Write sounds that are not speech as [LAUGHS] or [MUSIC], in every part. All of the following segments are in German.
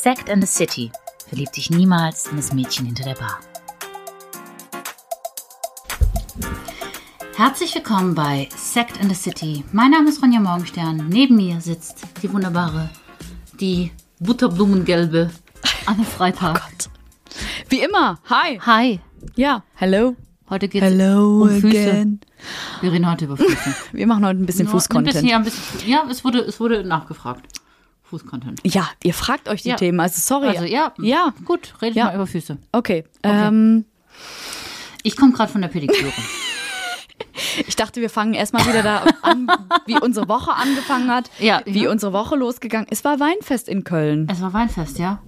Sect and the City. Verlieb dich niemals in das Mädchen hinter der Bar. Herzlich willkommen bei Sect and the City. Mein Name ist Ronja Morgenstern. Neben mir sitzt die wunderbare, die butterblumengelbe Anne Freitag. Oh Gott. Wie immer. Hi. Hi. Ja. Hello. Heute geht's Hello um Füße. again. Wir reden heute über Füße. Wir machen heute ein bisschen Fußcontent. ja, ein bisschen, ja, es wurde, es wurde nachgefragt. Fußcontent. Ja, ihr fragt euch die Ja. Themen. Also sorry. Also ja, Ja. gut, redet Ja. mal über Füße. Okay. Ähm, Ich komme gerade von der Pediküre. [LAUGHS] ich dachte, wir fangen erstmal wieder da an, wie unsere Woche angefangen hat. Ja. Wie Ja. unsere Woche losgegangen ist. Es war Weinfest in Köln. es war Weinfest, ja.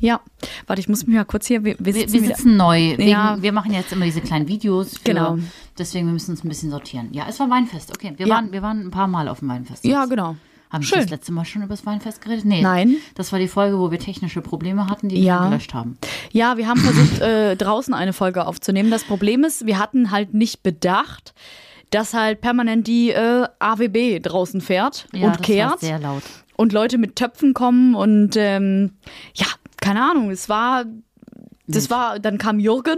Ja. Warte, ich muss mich mal kurz hier. Wir, wir sitzen wir sitzen neu. Wegen, Ja. Wir machen jetzt immer diese kleinen Videos. Für, Genau. Deswegen wir müssen uns ein bisschen sortieren. Ja, es war Weinfest. Okay, wir, Ja. waren, wir waren ein paar Mal auf dem Weinfest. Ja, jetzt. genau. Haben wir Schön. das letzte Mal schon über das Weinfest geredet? Nee. Nein. Das war die Folge, wo wir technische Probleme hatten, die Ja. wir gelöscht haben. Ja, wir haben versucht, äh, draußen eine Folge aufzunehmen. Das Problem ist, wir hatten halt nicht bedacht, dass halt permanent die äh, AWB draußen fährt Ja, und das kehrt. war sehr laut. und Leute mit Töpfen kommen und ähm, ja, keine Ahnung, es war, das war, dann kam Jürgen.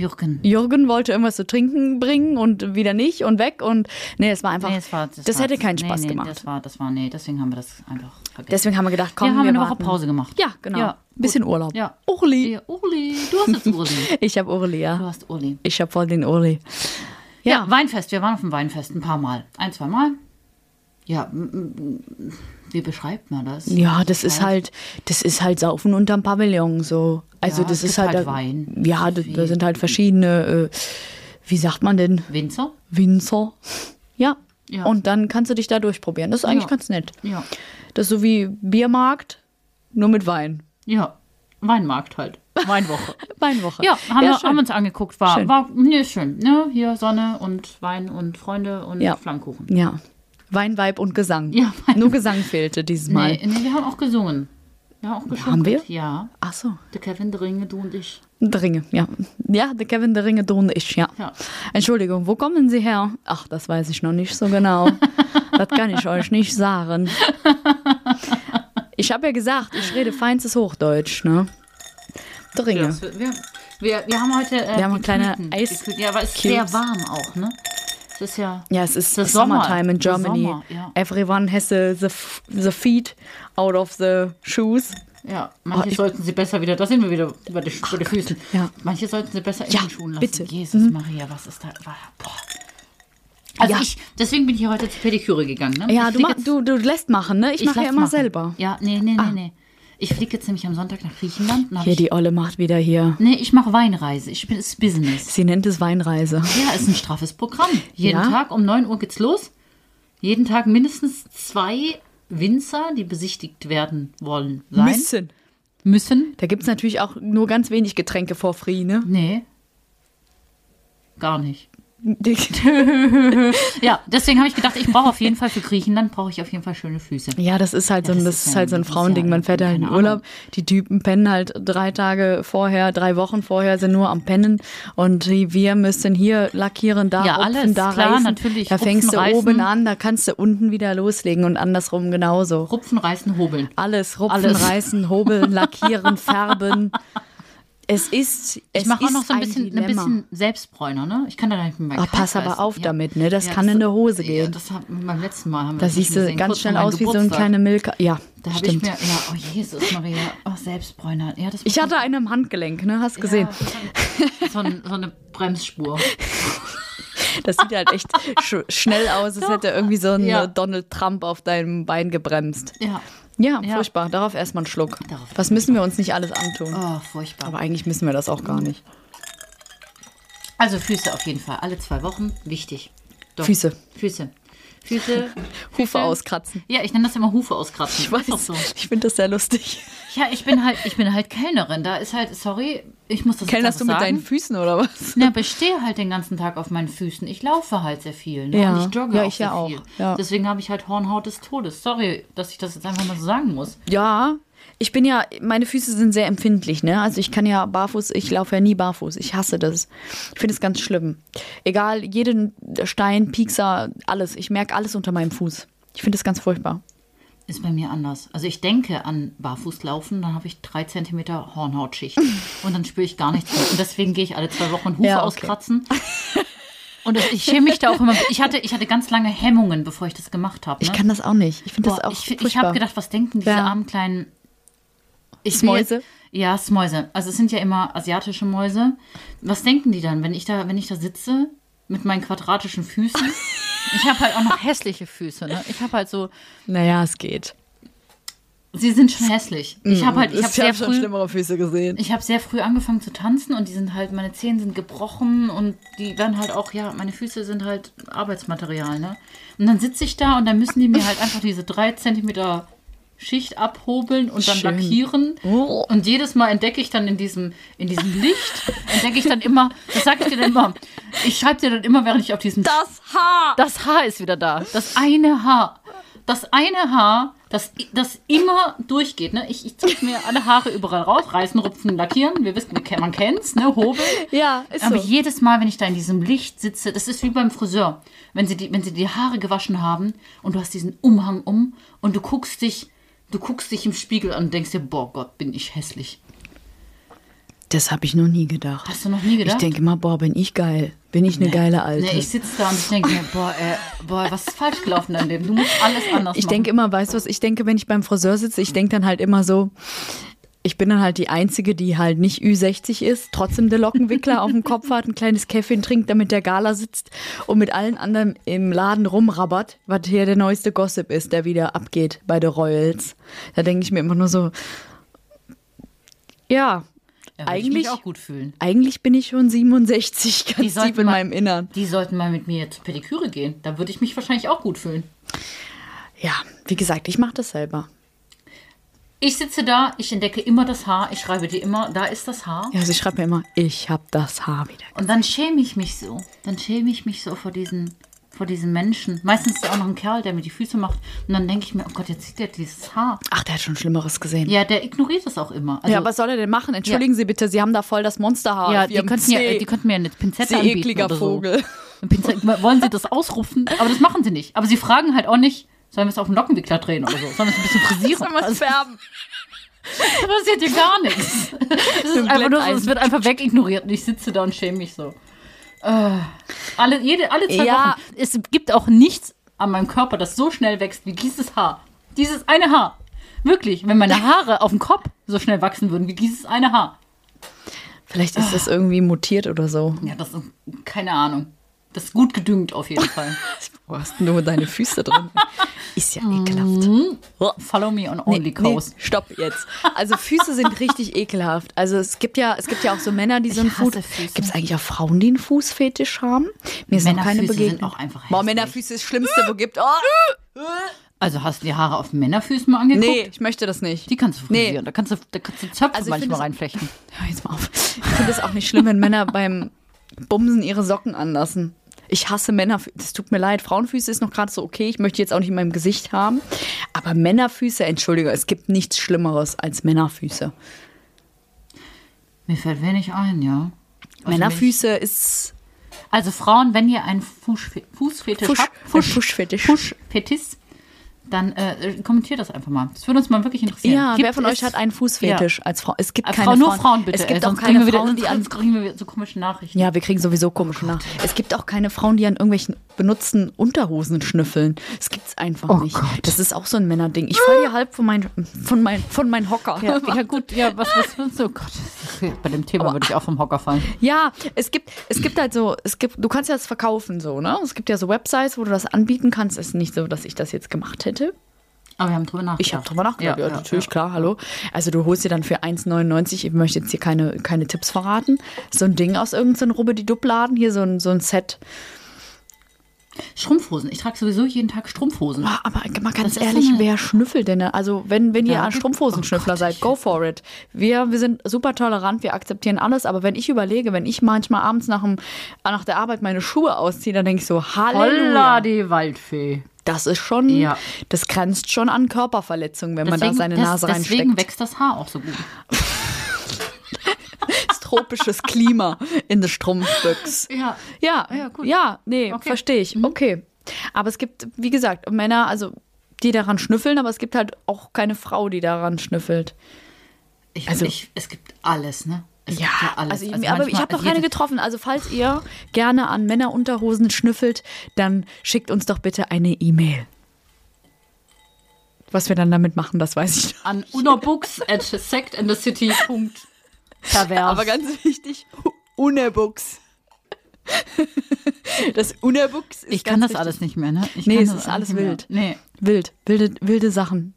Jürgen. Jürgen wollte irgendwas zu trinken bringen und wieder nicht und weg und nee, es war einfach, Nee, es war, das, das war, hätte keinen nee, Spaß nee, gemacht. Das war, das war, nee, deswegen haben wir das einfach vergessen. Deswegen haben wir gedacht, komm, wir haben wir eine Woche warten. Pause gemacht. Ja, genau. Ja, Bisschen Urlaub. Ja. Urli. Ja, Uli, du hast jetzt Uli. [LAUGHS] Ich habe Urli, Du ja. hast Uli. Ich habe voll den Urli. Ja. Ja. Weinfest. Wir waren auf dem Weinfest ein paar Mal. Ein, zwei Mal. Ja, wie beschreibt man das? Ja, das ist halt, das ist halt Saufen unterm Pavillon so. Also Ja, das ist halt, halt Wein. Ja, da, da sind halt verschiedene, äh, wie sagt man denn, Winzer? Winzer. Ja. Ja. Und dann kannst du dich da durchprobieren. Das ist eigentlich Ja. ganz nett. Ja. Das ist so wie Biermarkt, nur mit Wein. Ja. Weinmarkt halt. Weinwoche. [LAUGHS] Weinwoche. Ja, haben, wir, schön. haben uns angeguckt. War, Schön. war nee, schön. Ne? Hier Sonne und Wein und Freunde und Ja. Flammkuchen. Ja. Wein, Weib und Gesang. Ja, Nur Gesang fehlte dieses Mal. Nee, nee, wir haben auch gesungen. Wir haben auch gesungen. haben wir? Ja. Ach so. Der Kevin Dringe, du und ich. Der Ringe, ja. Ja, der Kevin der Ringe und ich, ja. Ja. Entschuldigung, wo kommen Sie her? Ach, das weiß ich noch nicht so genau. [LAUGHS] das kann ich euch nicht sagen. Ich habe ja gesagt, ich rede feinstes Hochdeutsch, ne? Der Ringe. Ja, wir, wir, wir haben heute. Äh, Wir haben die kleine Eis- Ja, aber es ist sehr warm auch, ne? Es ist ja. Ja, es ist Sommer. Summertime in Der Germany. Sommer, ja. Everyone has the, the, the feet out of the shoes. Ja, manche Oh, sollten sie besser wieder, da sind wir wieder bei den, bei den Füßen. ja. Manche sollten sie besser in Ja, den Schuhen lassen. bitte. Jesus Maria, was ist da? Boah. Also Ja. ich, deswegen bin ich hier heute zur Pediküre gegangen. Ne? Ja, du, flieg ma, jetzt- du, du lässt machen, ne? Ich, ich mache ja immer machen. selber. Ja, nee, nee, nee, nee. Ich fliege jetzt nämlich am Sonntag nach Griechenland. Hier, ich, die Olle macht wieder hier. nee, ich mache Weinreise. Ich bin es ist Business. Sie nennt es Weinreise. Ja, ist ein straffes Programm. Jeden Ja. Tag um 9 Uhr geht's los. Jeden Tag mindestens zwei Winzer, die besichtigt werden wollen, sein. Müssen. Müssen. Da gibt es natürlich auch nur ganz wenig Getränke for free, ne? Nee. Gar nicht. [LAUGHS] Ja, deswegen habe ich gedacht, ich brauche auf jeden Fall für Griechenland brauche ich auf jeden Fall schöne Füße. Ja, das ist halt so, ein- das das ist ja- halt so ein Frauending. ja- Man fährt halt in Urlaub. Ahnung. Die Typen pennen halt drei Tage vorher, drei Wochen vorher sind nur am Pennen. Und wir müssen hier lackieren, da Ja, rupfen, alles, da klar, reißen. natürlich. Da fängst Rupfen, du reißen. oben an, da kannst du unten wieder loslegen und andersrum genauso. Rupfen, reißen, hobeln. Alles rupfen, Alles. reißen, hobeln, lackieren, [LAUGHS] färben. Es ist es Ich mache auch noch so ein bisschen, ein bisschen Selbstbräuner, ne? Ich kann da nicht mit meinem Ah, pass aber auf ja. damit, ne? Das Ja, kann in die Hose gehen. Ja, das hat, beim letzten Mal haben wir Da das siehst du gesehen, ganz kurz schnell aus wie so ein Geburtstag. kleiner Milka. Ja, Da habe ich stimmt. mir, ja, oh Jesus Maria, oh, Selbstbräuner. Ja, das Ich hatte einen am Handgelenk, ne? Hast gesehen. Ja, so, ein, so eine Bremsspur. [LAUGHS] Das sieht halt echt sch schnell aus, als hätte irgendwie so ein Ja. Donald Trump auf deinem Bein gebremst. Ja. Ja, Ja. furchtbar. Darauf erstmal einen Schluck. Darauf Was müssen wir uns nicht alles antun? Oh, furchtbar. Aber eigentlich müssen wir das auch gar nicht. Also Füße auf jeden Fall. Alle zwei Wochen. Wichtig. Doch. Füße. Füße. Füße. Hufe auskratzen. Ja, ich nenne das immer Hufe auskratzen. Ich weiß. So. Ich finde das sehr lustig. Ja, ich bin halt, ich bin halt Kellnerin. Da ist halt, sorry, ich muss das jetzt Kellnerst du mit sagen. deinen Füßen oder was? Ja, aber ich stehe halt den ganzen Tag auf meinen Füßen. Ich laufe halt sehr viel. Ne? Ja. Und ich jogge Ja, auch ich sehr ja auch. viel. Ja. Deswegen habe ich halt Hornhaut des Todes. Sorry, dass ich das jetzt einfach mal so sagen muss. Ja, ich bin ja, meine Füße sind sehr empfindlich, ne? Also ich kann ja barfuß, ich laufe ja nie barfuß. Ich hasse das. Ich finde es ganz schlimm. Egal, jeden Stein, Piekser, alles. Ich merke alles unter meinem Fuß. Ich finde es ganz furchtbar. Ist bei mir anders. Also ich denke an Barfußlaufen, dann habe ich drei Zentimeter Hornhautschicht [LAUGHS] und dann spüre ich gar nichts mehr. Und deswegen gehe ich alle zwei Wochen Hufe Ja, okay. auskratzen. Und das, ich schäme mich da auch immer. Ich hatte, ich hatte ganz lange Hemmungen, bevor ich das gemacht habe. Ne? Ich kann das auch nicht. Ich finde das auch ich, ich furchtbar. habe gedacht, was denken diese Ja. armen kleinen ich Smäuse? will- Ja, Smäuse. Also es sind ja immer asiatische Mäuse. Was denken die dann, wenn ich da, wenn ich da sitze mit meinen quadratischen Füßen? [LAUGHS] Ich habe halt auch noch hässliche Füße. Ne? Ich habe halt so, Naja, es geht. sie sind schon hässlich. Ich habe halt, ich habe sehr hab schon früh, schlimmere Füße gesehen. ich habe sehr früh angefangen zu tanzen und die sind halt, meine Zehen sind gebrochen und die werden halt auch, ja, meine Füße sind halt Arbeitsmaterial, ne? Und dann sitze ich da und dann müssen die mir halt einfach diese drei Zentimeter Schicht abhobeln und dann Schön. lackieren. Oh. Und jedes Mal entdecke ich dann in diesem, in diesem Licht, entdecke ich dann immer, das sage ich dir dann immer, ich schreibe dir dann immer, während ich auf diesem Das Haar! das Haar ist wieder da. Das eine Haar. Das eine Haar, das, das immer durchgeht. Ne? Ich, ich ziehe mir alle Haare überall raus, reißen, rupfen, lackieren. Wir wissen, man kennt's, ne? Hobel. Ja, ist Aber so. jedes Mal, wenn ich da in diesem Licht sitze, das ist wie beim Friseur. Wenn sie, die, wenn sie die Haare gewaschen haben und du hast diesen Umhang um und du guckst dich, du guckst dich im Spiegel an und denkst dir, boah Gott, bin ich hässlich. Das habe ich noch nie gedacht. Hast du noch nie gedacht? Ich denke immer, boah, bin ich geil. Bin ich eine geile Alte. Nee, ich sitze da und ich denke mir, boah, äh, boah, was ist falsch gelaufen in deinem Leben? Du musst alles anders Ich machen. denke immer, weißt du was, ich denke, wenn ich beim Friseur sitze, ich denke dann halt immer so, ich bin dann halt die Einzige, die halt nicht Ü60 ist, trotzdem der Lockenwickler auf dem Kopf hat, ein kleines Käffchen trinkt, damit der Gala sitzt und mit allen anderen im Laden rumrabbert, was hier der neueste Gossip ist, der wieder abgeht bei den Royals. Da denke ich mir immer nur so, ja, Ja, eigentlich- mich auch gut fühlen. eigentlich bin ich schon 67, Die ganz tief in mal- meinem Innern. Die sollten mal mit mir zur Pediküre gehen. Da würde ich mich wahrscheinlich auch gut fühlen. Ja, wie gesagt, ich mache das selber. Ich sitze da, ich entdecke immer das Haar, ich schreibe dir immer, da ist das Haar. Ja, also ich schreibe mir immer, ich habe das Haar wieder. Und dann schäme ich mich so. Dann schäme ich mich so vor diesen, vor diesen Menschen. Meistens ist ja auch noch ein Kerl, der mir die Füße macht. Und dann denke ich mir, oh Gott, jetzt sieht der dieses Haar. Ach, der hat schon Schlimmeres gesehen. Ja, der ignoriert das auch immer. Also, ja, was soll er denn machen? Entschuldigen Sie bitte, Sie haben da voll das Monsterhaar. ja, die könnten, ja, die könnten mir eine Pinzette Sie anbieten ekliger oder so. Vogel. Pinzette, wollen sie das ausrufen? Aber das machen sie nicht. Aber sie fragen halt auch nicht, sollen wir es auf den Lockenwickler drehen oder so? Sollen wir es ein bisschen frisieren? Sollen wir es färben? Da passiert hier gar nichts. Es, ist einfach nur so, es wird einfach wegignoriert und ich sitze da und schäme mich so. Äh, alle, jede, alle zwei Ja. Wochen. Es gibt auch nichts an meinem Körper, das so schnell wächst wie dieses Haar. Dieses eine Haar. Wirklich, wenn meine Haare auf dem Kopf so schnell wachsen würden wie dieses eine Haar. Vielleicht ist das irgendwie mutiert oder so. Ja, das ist keine Ahnung. Das ist gut gedüngt auf jeden Fall. [LAUGHS] Wo hast du nur deine Füße drin? Ist ja ekelhaft. Follow me on Nee, Only nee, Coast. stopp jetzt. Also Füße sind richtig [LAUGHS] ekelhaft. Also es gibt ja, es gibt ja auch so Männer, die so einen Fuß. Gibt es eigentlich auch Frauen, die einen Fußfetisch haben? Mir ist noch keine Männerfüße begegnet. sind auch einfach Boah. Männerfüße ist das Schlimmste, wo gibt. Oh, Also hast du die Haare auf Männerfüßen mal angeguckt? nee, ich möchte das nicht. Die kannst du Nee. frisieren. Da kannst du, da kannst du Zöpfe Also manchmal es- reinflechten. [LAUGHS] Hör jetzt mal auf. Ich finde es auch nicht schlimm, wenn Männer beim Bumsen ihre Socken anlassen. Ich hasse Männerfüße. Das tut mir leid. Frauenfüße ist noch gerade so okay. Ich möchte jetzt auch nicht in meinem Gesicht haben. Aber Männerfüße, entschuldige, es gibt nichts Schlimmeres als Männerfüße. Mir fällt wenig ein, ja. Also Männerfüße ist. mich- Also Frauen, wenn ihr einen Fußfe Fußfetisch Fusch- habt, ein Fuschfetisch. Fuschfetisch, dann äh, kommentiert das einfach mal. Das würde uns mal wirklich interessieren. Ja, Gibt wer von es- euch hat einen Fußfetisch als Frau? Es gibt Äh, keine Frau, nur Frauen. Frauen bitte. Es gibt ey, auch sonst keine wieder, Frauen, die an [LAUGHS] kriegen wir so komische Nachrichten. Ja, wir kriegen sowieso komische nach. Es gibt auch keine Frauen, die an irgendwelchen benutzten Unterhosen schnüffeln. Das gibt's einfach Oh nicht. Gott. Das ist auch so ein Männerding. Ich falle hier halb von meinem von mein, von mein Hocker. Ja, [LAUGHS] ja, gut, ja, was, was willst du? Oh Gott, bei dem Thema würde ich auch vom Hocker fallen. Ja, es gibt, es gibt halt so, es gibt, du kannst ja das verkaufen so, ne? Es gibt ja so Websites, wo du das anbieten kannst. Es ist nicht so, dass ich das jetzt gemacht hätte. Aber wir haben drüber nachgedacht. Ich habe drüber nachgedacht. Ja, natürlich, klar, hallo. Also du holst dir dann für 1,99, ich möchte jetzt hier keine, keine Tipps verraten, so ein Ding aus irgendeinem Rubbedi-Dub-Laden, hier so ein, so ein Set. Strumpfhosen. Ich trage sowieso jeden Tag Strumpfhosen. Ah, Aber mal ganz Das ehrlich, so wer schnüffelt denn? ne? Also wenn, wenn ihr Ja, ein du- Strumpfhosenschnüffler oh seid, go for it. Wir, wir sind super tolerant, wir akzeptieren alles, aber wenn ich überlege, wenn ich manchmal abends nach, dem, nach der Arbeit meine Schuhe ausziehe, dann denke ich so, Halleluja. Holla, die Waldfee. Das ist schon, Ja. das grenzt schon an Körperverletzung, wenn man da seine das- Nase deswegen reinsteckt. wächst das Haar auch so gut. [LAUGHS] Das tropisches Klima in der Strumpfbüchs. Ja. Ja, Ja, gut. ja, nee, Okay. Mhm. verstehe ich. Okay. Aber es gibt, wie gesagt, Männer, also die daran schnüffeln, aber es gibt halt auch keine Frau, die daran schnüffelt. Ich, Also- ich, es gibt alles, ne? Ja, alles. also, Also aber ich habe noch keine getroffen. Also falls ihr gerne an Männerunterhosen schnüffelt, dann schickt uns doch bitte eine E-Mail. Was wir dann damit machen, das weiß ich noch. An unabooks [LAUGHS] at sectandthecity.pervers. Aber ganz wichtig, Unerbux. Das Unerbux ist ich kann das wichtig. alles nicht mehr, ne? Ich Nee, es das ist alles nicht wild. Nee. Wild, wilde, wilde Sachen.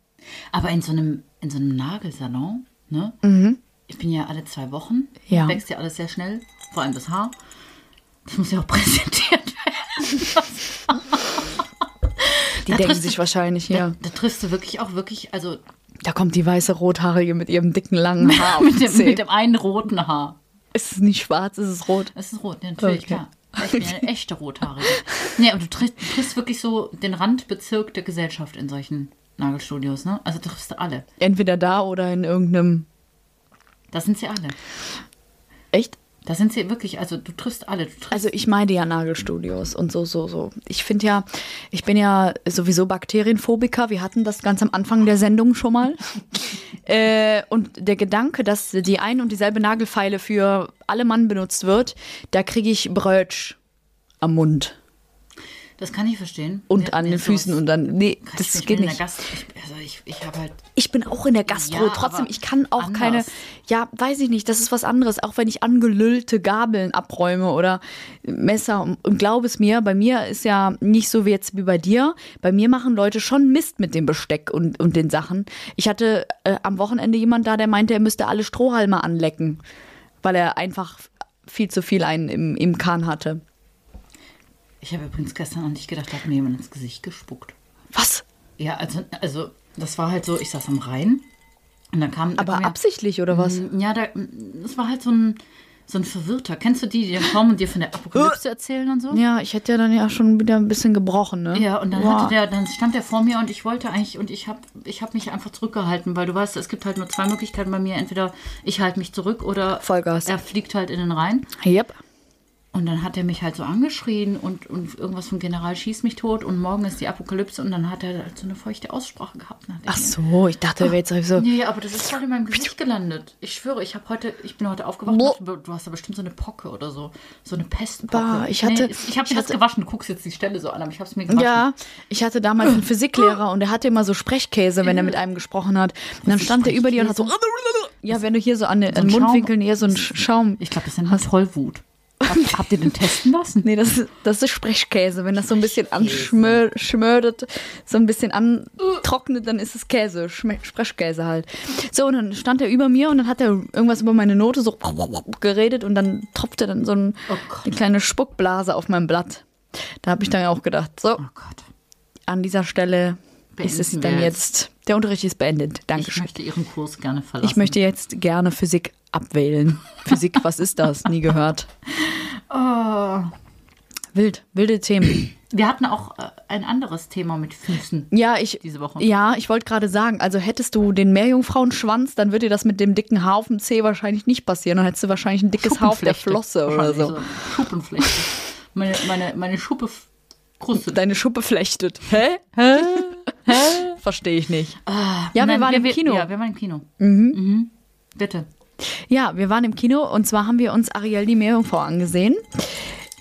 Aber in so einem, in so einem Nagelsalon, ne? Ich bin ja alle zwei Wochen. Ja. Wächst ja alles sehr schnell. Vor allem das Haar. Das muss ja auch [LAUGHS] präsentiert werden. Die Da denken sich du- wahrscheinlich, Da, ja. da triffst du wirklich auch wirklich, also Da kommt die weiße Rothaarige mit ihrem dicken langen [LAUGHS] Haar. mit dem, mit dem einen roten Haar. Ist es nicht schwarz, ist es rot? Es ist rot, ja, natürlich, Okay. klar. Ich bin eine echte Rothaarige. [LAUGHS] Nee, aber du triffst, du triffst wirklich so den Randbezirk der Gesellschaft in solchen Nagelstudios, ne? Also triffst du alle. Entweder da oder in irgendeinem. Da sind sie alle. Echt? Da sind sie wirklich, also du triffst alle. Du triffst Also ich meine ja Nagelstudios und so, so, so. Ich finde ja, ich bin ja sowieso Bakterienphobiker. Wir hatten das ganz am Anfang der Sendung schon mal. [LAUGHS] äh, und der Gedanke, dass die ein und dieselbe Nagelfeile für alle Mann benutzt wird, da kriege ich Brötsch am Mund das kann ich verstehen. und Nee, an den Füßen und dann, nee, ich das geht Ich bin nicht. In der Gast, ich, also ich, ich habe halt, Ich bin auch in der Gastro, Ja, trotzdem, ich kann auch anders. keine, ja, weiß ich nicht, das ist was anderes, auch wenn ich angelüllte Gabeln abräume oder Messer und, und glaub es mir, bei mir ist ja nicht so wie jetzt wie bei dir, bei mir machen Leute schon Mist mit dem Besteck und, und den Sachen. Ich hatte äh, am Wochenende jemand da, der meinte, er müsste alle Strohhalme anlecken, weil er einfach viel zu viel einen im, im Kahn hatte. Ich habe übrigens gestern an dich gedacht, da hat mir jemand ins Gesicht gespuckt. Was? Ja, also, also das war halt so, ich saß am Rhein und dann kam. Aber kam ja- absichtlich oder was? Ja, da, das war halt so ein, so ein Verwirrter. Kennst du die, die dann kommen und dir von der Apokalypse erzählen und so? Ja, ich hätte ja dann ja schon wieder ein bisschen gebrochen, ne? Ja, und dann Wow. hatte der, dann stand der vor mir und ich wollte eigentlich, und ich habe ich hab mich einfach zurückgehalten, weil du weißt, es gibt halt nur zwei Möglichkeiten bei mir. Entweder ich halte mich zurück oder Vollgas. er fliegt halt in den Rhein. Yep. Und dann hat er mich halt so angeschrien und, und irgendwas vom General schießt mich tot und morgen ist die Apokalypse und dann hat er halt so eine feuchte Aussprache gehabt. Ach so, ich dachte, er wäre jetzt so. Nee, aber das ist voll in meinem Gesicht gelandet. Ich schwöre, ich habe heute, ich bin heute aufgewacht dachte, du hast da bestimmt so eine Pocke oder so. So eine Pestpocke. Ich hatte- nee, ich habe mir das gewaschen. Du guckst jetzt die Stelle so an, aber ich habe es mir gewaschen. Ja, ich hatte damals einen [LAUGHS] Physiklehrer und der hatte immer so Sprechkäse, wenn er mit einem gesprochen hat. Und dann ist stand er über dir und hat so. Ja, wenn du hier so an den, So Mundwinkeln eher so einen Sch- Schaum. Ich glaube, das sind Tollwut. Habt, habt ihr den testen lassen? Nee, das ist, das ist Sprechkäse. Wenn das so ein bisschen anschmördert, so ein bisschen antrocknet, dann ist es Käse, Schme Sprechkäse halt. So, und dann stand er über mir und dann hat er irgendwas über meine Note so geredet und dann tropfte dann so ein, Oh eine kleine Spuckblase auf mein Blatt. Da habe ich dann auch gedacht, so, Oh an dieser Stelle ist es Beenden dann jetzt, der Unterricht ist beendet. Ich Dankeschön. möchte Ihren Kurs gerne verlassen. Ich möchte jetzt gerne Physik abwählen. Physik, was ist das? Nie gehört. Oh. Wild, wilde Themen. [CLEARS THROAT] Wir hatten auch äh, ein anderes Thema mit Füßen. Ja, ich, Diese Woche. ja, ich wollte gerade sagen, also hättest du den Meerjungfrauenschwanz, dann würde dir das mit dem dicken Haar auf dem Zeh wahrscheinlich nicht passieren. Dann hättest du wahrscheinlich ein dickes Haar auf der. Flosse oder Wahrscheinlich so. Schuppenflechte. Meine, meine, meine Schuppe krustet. Deine Schuppe flechtet. Hä? Hä? Hä? Verstehe ich nicht. ja, wir Nein, waren im Kino. Ja, wir waren im Kino. Mhm. Bitte. Ja, wir waren im Kino und zwar haben wir uns Ariel die Meerjungfrau angesehen.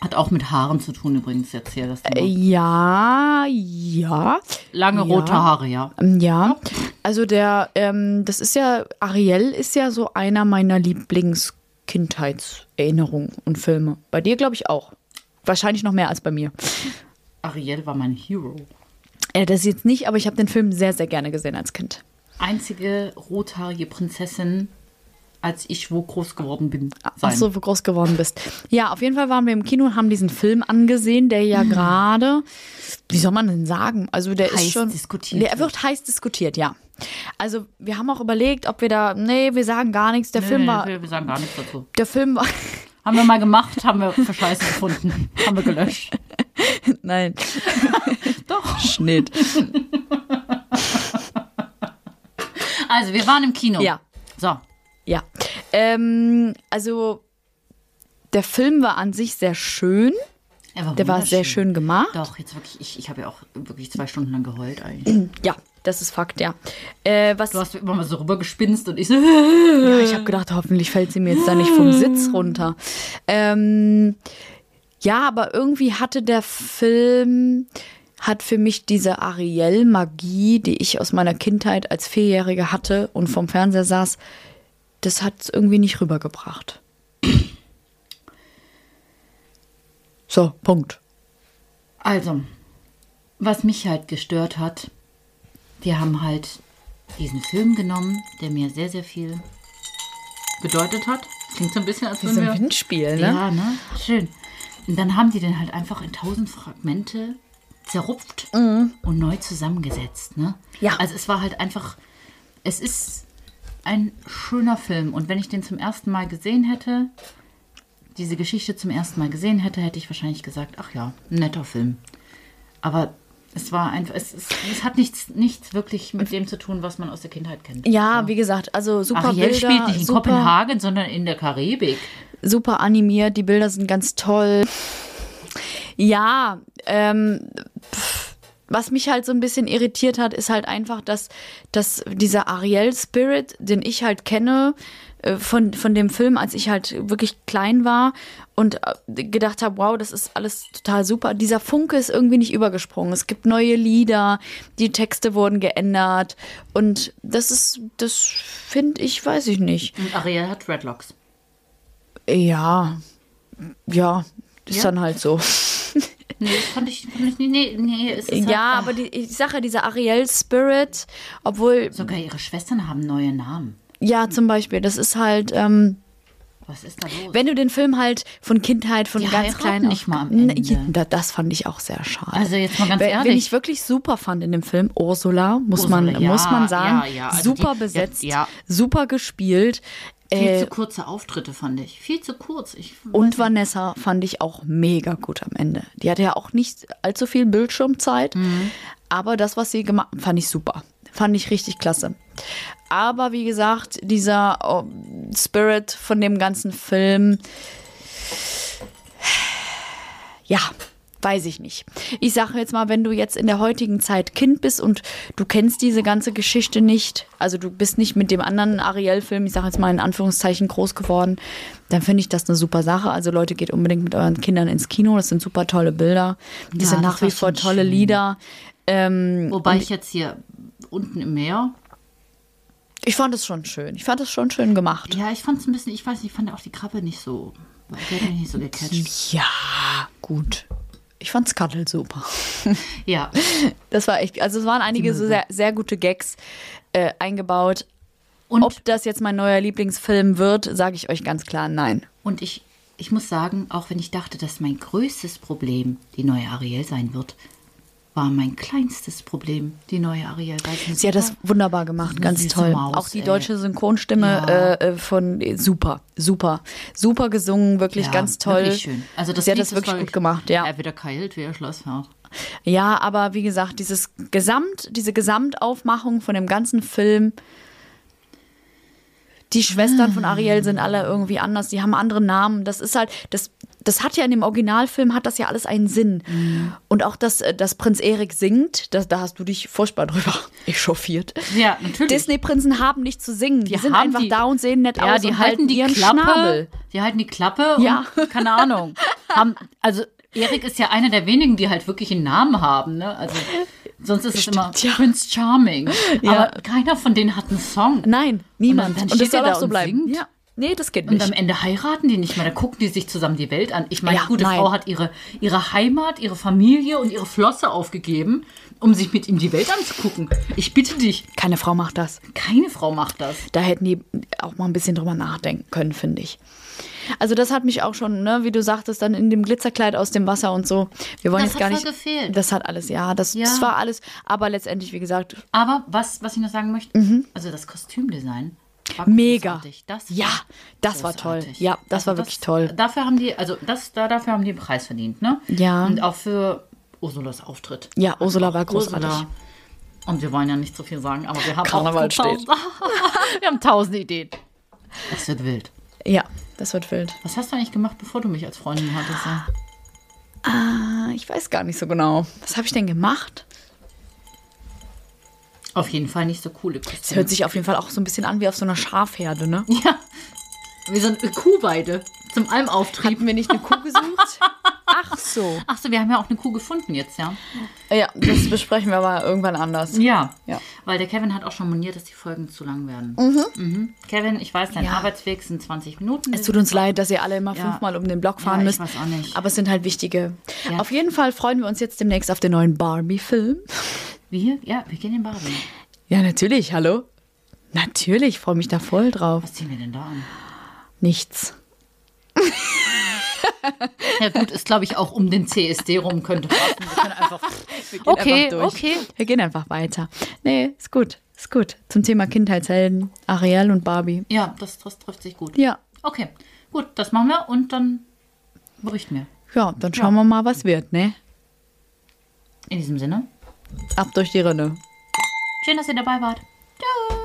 Hat auch mit Haaren zu tun übrigens jetzt hier. Das Äh, Thema. Ja, ja. Lange ja. rote Haare, ja. Ähm, Ja, also der, ähm, das ist ja, Ariel ist ja so einer meiner Lieblings-Kindheitserinnerungen und Filme. Bei dir, glaube ich, auch. Wahrscheinlich noch mehr als bei mir. Ariel war mein Hero. Äh, das jetzt nicht, aber ich habe den Film sehr, sehr gerne gesehen als Kind. Einzige rothaarige Prinzessin, als ich wo groß geworden bin. Ach sein. so, wo groß geworden bist. Ja, auf jeden Fall waren wir im Kino und haben diesen Film angesehen, der ja gerade, wie soll man denn sagen? Also der Heiß ist schon. diskutiert Der wird heiß diskutiert, ja. Also wir haben auch überlegt, ob wir da, nee, wir sagen gar nichts. Der Nee, Film war, wir, wir sagen gar nichts dazu. der Film war, [LAUGHS] Haben wir mal gemacht, haben wir für Scheiße gefunden. haben wir gelöscht. [LAUGHS] nein, [LAUGHS] Doch. Schnitt. Also, wir waren im Kino. Ja. So. Ja. Ähm, also der Film war an sich sehr schön. Er war Der war sehr schön gemacht. Doch, jetzt wirklich, ich, ich habe ja auch wirklich zwei Stunden lang geheult eigentlich. [CLEARS THROAT] Ja, das ist Fakt, ja. Äh, was Du hast immer mal so rübergespinst und ich so. [LAUGHS] Ja, ich habe gedacht, hoffentlich fällt sie mir jetzt da nicht vom Sitz runter. Ähm, ja, aber irgendwie hatte der Film, hat für mich diese Ariel-Magie, die ich aus meiner Kindheit als Vierjährige hatte und vom Fernseher saß, das hat es irgendwie nicht rübergebracht. So, Punkt. Also, was mich halt gestört hat, wir haben halt diesen Film genommen, der mir sehr, sehr viel bedeutet hat. Klingt so ein bisschen, als Wie wenn so ein wir... Windspiel, ne? Ja, ne? Schön. Und dann haben die den halt einfach in tausend Fragmente zerrupft und neu zusammengesetzt, ne? Mhm. Ja. Also es war halt einfach, es ist ein schöner Film. Und wenn ich den zum ersten Mal gesehen hätte, diese Geschichte zum ersten Mal gesehen hätte, hätte ich wahrscheinlich gesagt, ach ja, ein netter Film. Aber es war einfach, es, es, es hat nichts, nichts wirklich mit dem zu tun, was man aus der Kindheit kennt. Ja, wie gesagt, also super Ariel Bilder, spielt nicht in super, Kopenhagen, sondern in der Karibik. super animiert, die Bilder sind ganz toll. Ja, ähm, pff, was mich halt so ein bisschen irritiert hat, ist halt einfach, dass, dass dieser Ariel-Spirit, den ich halt kenne, äh, von, von dem Film, als ich halt wirklich klein war und äh, gedacht habe, wow, das ist alles total super. Dieser Funke ist irgendwie nicht übergesprungen. Es gibt neue Lieder, die Texte wurden geändert und das ist, das finde ich, weiß ich nicht. Und Ariel hat Dreadlocks. Ja, ja, ist Ja? dann halt so. Nee, das fand ich, fand ich nee, nee, es ist Ja, halt, aber die, ich sage ja, dieser Ariel-Spirit, obwohl, Sogar ihre Schwestern haben neue Namen. ja, zum Beispiel, das ist halt, ähm, Was ist da los? wenn du den Film halt von Kindheit, von Die ganz klein nicht auf- mal am Ende. Das fand ich auch sehr schade. Also jetzt mal ganz Wer- ehrlich. Wen ich wirklich super fand in dem Film, Ursula, muss, Ursula, man, ja, muss man sagen. ja, ja, also super die- besetzt, super gespielt. Viel Äh, zu kurze Auftritte fand ich. Viel zu kurz. Ich und Vanessa fand ich auch mega gut am Ende. Die hatte ja auch nicht allzu viel Bildschirmzeit, Mhm. aber das, was sie gemacht fand ich super. Fand ich richtig klasse. Aber wie gesagt, dieser oh, Spirit von dem ganzen Film, ja, weiß ich nicht. Ich sage jetzt mal, wenn du jetzt in der heutigen Zeit Kind bist und du kennst diese ganze Geschichte nicht, also du bist nicht mit dem anderen Ariel-Film, ich sage jetzt mal in Anführungszeichen, groß geworden, dann finde ich das eine super Sache. Also Leute, geht unbedingt mit euren Kindern ins Kino, das sind super tolle Bilder. Die Ja, sind das nach wie vor tolle schön. Lieder. Ähm, Wobei ich jetzt hier unten im Meer. ich fand es schon schön. Ich fand es schon schön gemacht. Ja, ich fand es ein bisschen, ich weiß nicht, ich fand auch die Krabbe nicht so. Die hat mich nicht so gecatcht. Ja, gut. Ich fand Scuttle super. Ja. [LAUGHS] Das war echt, also es waren einige so sehr, sehr gute Gags äh, eingebaut. Und, Ob das jetzt mein neuer Lieblingsfilm wird, sage ich euch ganz klar nein. und ich, ich muss sagen, auch wenn ich dachte, dass mein größtes Problem die neue Ariel sein wird, war mein kleinstes Problem die neue Ariel. Weil sie hat das wunderbar gemacht, ganz toll. Maus, Auch die ey. deutsche Synchronstimme Ja. äh, äh, von äh, super, super, super gesungen, wirklich Ja, ganz toll. Wirklich schön. Also das Sie hat das wirklich gut gemacht, ja. Er wieder keilt, wie er Schloss hört. Ja, aber wie gesagt, dieses Gesamt, diese Gesamtaufmachung von dem ganzen Film. Die Schwestern von Ariel sind alle irgendwie anders, die haben andere Namen. Das ist halt, das, das hat ja in dem Originalfilm, hat das ja alles einen Sinn. Und auch, dass, äh, dass Prinz Erik singt, das, da hast du dich furchtbar drüber [LAUGHS] echauffiert. Ja, natürlich. Disney-Prinzen haben nicht zu singen. Die, Die sind einfach die- da und sehen nett Ja, aus die und halten die Klappe. Schnabel. Die halten die Klappe Ja. und [LAUGHS] keine Ahnung. Haben, also Erik ist ja einer der wenigen, die halt wirklich einen Namen haben. Ne? Also sonst ist es immer ja. Prince Charming. Ja. Aber keiner von denen hat einen Song. Nein, niemand. dann Und, das soll auch so und bleiben. Ja. Nee, das geht Und nicht. am Ende heiraten die nicht mehr. Da gucken die sich zusammen die Welt an. Ich meine, Ja, die gute nein. Frau hat ihre, ihre Heimat, ihre Familie und ihre Flosse aufgegeben, um sich mit ihm die Welt anzugucken. Ich bitte dich, Keine Frau macht das. keine Frau macht das. Da hätten die auch mal ein bisschen drüber nachdenken können, finde ich. Also das hat mich auch schon, ne, wie du sagtest, dann in dem Glitzerkleid aus dem Wasser und so. Wir wollen Das jetzt gar hat nicht. voll gefehlt. Das hat alles, ja, das, Ja. das war alles. Aber letztendlich, wie gesagt, Aber was, was ich noch sagen möchte, also das Kostümdesign war. Mega. großartig. Das Ja, war das war toll. großartig. Ja, das war wirklich toll. Dafür haben die, also das, da, dafür haben die einen Preis verdient, ne? Ja. Und auch für Ursulas Auftritt. Ja, Ursula war großartig. Und wir wollen ja nicht so viel sagen, aber wir haben Karneval auch [LAUGHS] tausend, wir haben tausend Ideen. Das wird wild. ja, das wird wild. Was hast du eigentlich gemacht, bevor du mich als Freundin hattest? Ah, ich weiß gar nicht so genau. Was habe ich denn gemacht? Auf jeden Fall nicht so coole Es Kostüme. hört sich auf jeden Fall auch so ein bisschen an wie auf so einer Schafherde, ne? Ja. Wie so eine Kuhweide zum Almauftrieb. Hatten wir nicht eine Kuh gesucht? [LAUGHS] Ach so. Ach so, wir haben ja auch eine Kuh gefunden jetzt, ja. Ja, das besprechen wir aber irgendwann anders. Ja. Ja. Weil der Kevin hat auch schon moniert, dass die Folgen zu lang werden. Mhm. Kevin, ich weiß, dein Ja. Arbeitsweg sind 20 Minuten. Es tut uns leid, dass ihr alle immer Ja. fünfmal um den Block fahren Ja, ich müsst. weiß auch nicht. Aber es sind halt wichtige. Auf jeden Fall freuen wir uns jetzt demnächst auf den neuen Barbie-Film. Wir? Ja, wir gehen in Barbie. Ja, natürlich, hallo. Natürlich, freue mich da voll drauf. Was ziehen wir denn da an? Nichts. Ja gut, ist glaube ich auch um den CSD rum könnte passen. Wir können einfach [LAUGHS] Okay, einfach durch. okay. Wir gehen einfach weiter. Nee, ist gut. Ist gut. Zum Thema Kindheitshelden, Ariel und Barbie. Ja, das, das trifft sich gut. Ja. Okay, gut, das machen wir und dann berichten wir. Ja, dann schauen wir mal, was wird, ne? In diesem Sinne, Ab durch die Rinne. Schön, dass ihr dabei wart. Ciao.